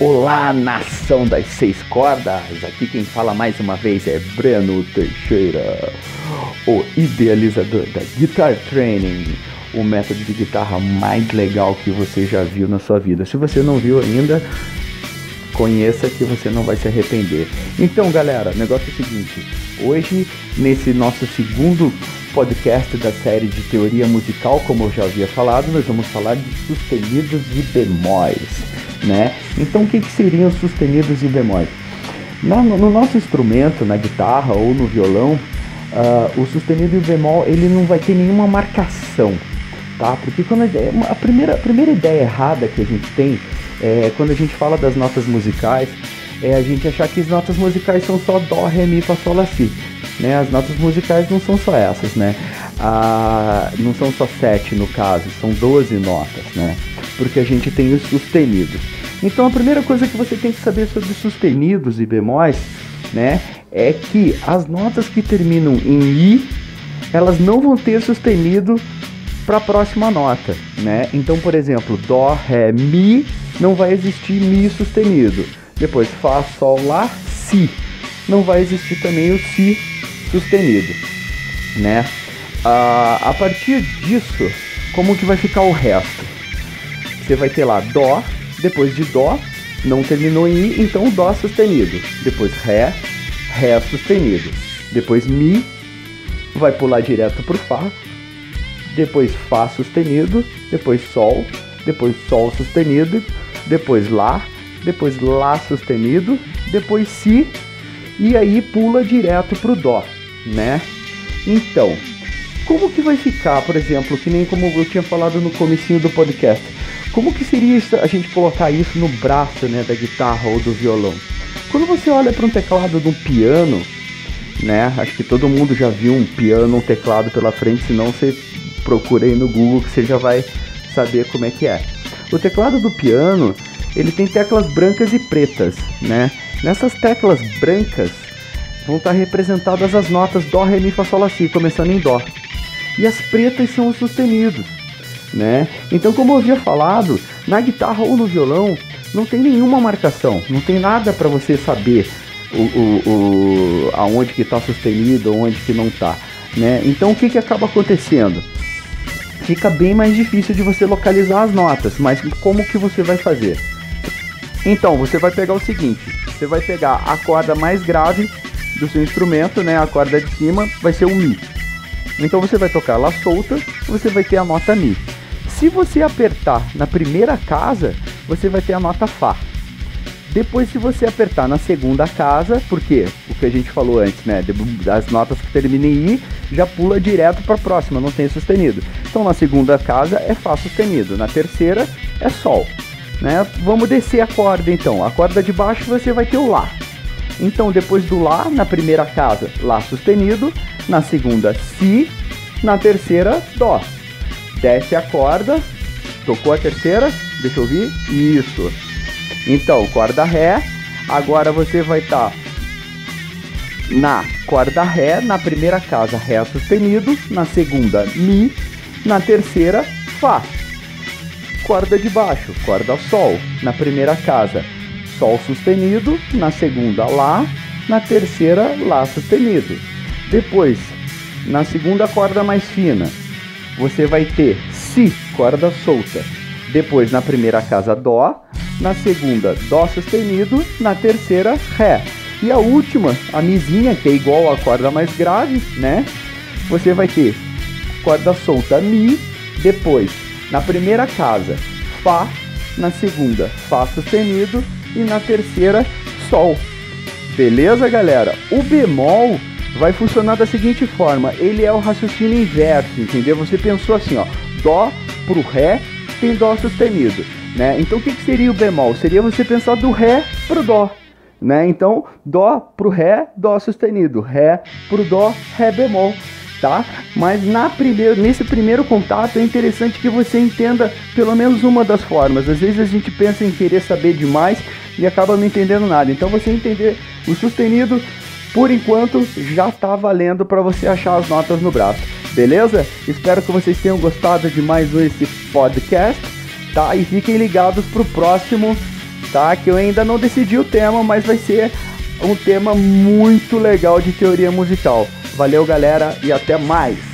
Olá, nação das seis cordas! Aqui quem fala mais uma vez é Breno Teixeira, o idealizador da Guitar Training, o método de guitarra mais legal que você já viu na sua vida. Se você não viu ainda, conheça que você não vai se arrepender. Então, galera, o negócio é o seguinte: hoje, nesse nosso segundo podcast da série de teoria musical, como eu já havia falado, nós vamos falar de sustenidos e bemóis né? Então o que, que seriam sustenidos e bemóis? No, no, nosso instrumento, na guitarra ou no violão, uh, o sustenido e o bemol ele não vai ter nenhuma marcação, tá? Porque quando a, a, primeira, a primeira ideia errada que a gente tem é quando a gente fala das notas musicais é a gente achar que as notas musicais são só dó, ré, mi, fá, sol, lá, si. Né? As notas musicais não são só essas, né? Ah, não são só sete no caso, são 12 notas, né? Porque a gente tem os sustenidos. Então a primeira coisa que você tem que saber sobre sustenidos e bemóis, né, é que as notas que terminam em i, elas não vão ter sustenido para a próxima nota, né? Então, por exemplo, dó, ré, mi, não vai existir mi sustenido. Depois fá, sol, lá, si, não vai existir também o si sustenido, né? Ah, a partir disso, como que vai ficar o resto? Você vai ter lá dó, depois de Dó, não terminou em Mi, então Dó sustenido. Depois Ré, Ré sustenido. Depois Mi, vai pular direto pro Fá. Depois Fá sustenido. Depois Sol. Depois Sol sustenido. Depois Lá. Depois Lá sustenido. Depois Si. E aí pula direto pro Dó, né? Então, como que vai ficar, por exemplo, que nem como eu tinha falado no comecinho do podcast, como que seria a gente colocar isso no braço né, da guitarra ou do violão? Quando você olha para um teclado de um piano, né? Acho que todo mundo já viu um piano, um teclado pela frente, senão você procura aí no Google que você já vai saber como é que é. O teclado do piano, ele tem teclas brancas e pretas, né? Nessas teclas brancas vão estar representadas as notas Dó, Ré, Mi, Fá, Sol, Lá, Si, começando em Dó. E as pretas são os sustenidos né? Então, como eu havia falado, na guitarra ou no violão não tem nenhuma marcação, não tem nada para você saber o, o, o, aonde que está sustenido, onde que não está, né? Então, o que que acaba acontecendo? Fica bem mais difícil de você localizar as notas, mas como que você vai fazer? Então, você vai pegar o seguinte, você vai pegar a corda mais grave do seu instrumento, né? A corda de cima vai ser o Mi. Então você vai tocar ela solta, você vai ter a nota Mi. Se você apertar na primeira casa, você vai ter a nota Fá. Depois, se você apertar na segunda casa, porque o que a gente falou antes, né? Das notas que terminam em I, já pula direto para a próxima, não tem sustenido. Então, na segunda casa é Fá sustenido, na terceira é Sol. Né? Vamos descer a corda então. A corda de baixo você vai ter o Lá. Então, depois do Lá, na primeira casa, Lá sustenido, na segunda, Si, na terceira, Dó desce a corda, tocou a terceira, deixa eu ouvir, isso. Então, corda Ré, agora você vai estar tá na corda Ré, na primeira casa Ré sustenido, na segunda Mi, na terceira Fá. Corda de baixo, corda Sol, na primeira casa Sol sustenido, na segunda Lá, na terceira Lá sustenido. Depois, na segunda corda mais fina, você vai ter Si, corda solta. Depois, na primeira casa, Dó. Na segunda, Dó sustenido. Na terceira, Ré. E a última, a Mizinha, que é igual à corda mais grave, né? Você vai ter corda solta Mi. Depois, na primeira casa, Fá. Na segunda, Fá sustenido. E na terceira, Sol. Beleza, galera? O bemol vai funcionar da seguinte forma: ele é o raciocínio inverso, entendeu? Você pensou assim, ó, dó pro ré tem dó sustenido, né? Então o que, que seria o bemol? Seria você pensar do ré pro dó, né? Então dó pro ré, dó sustenido, ré pro dó, ré bemol. Tá? Mas na nesse primeiro contato é interessante que você entenda pelo menos uma das formas. Às vezes a gente pensa em querer saber demais e acaba não entendendo nada. Então você entender o sustenido por enquanto já está valendo para você achar as notas no braço, beleza? Espero que vocês tenham gostado de mais um esse podcast, tá? E fiquem ligados pro próximo tá? Que eu ainda não decidi o tema, mas vai ser um tema muito legal de teoria musical. Valeu, galera, e até mais!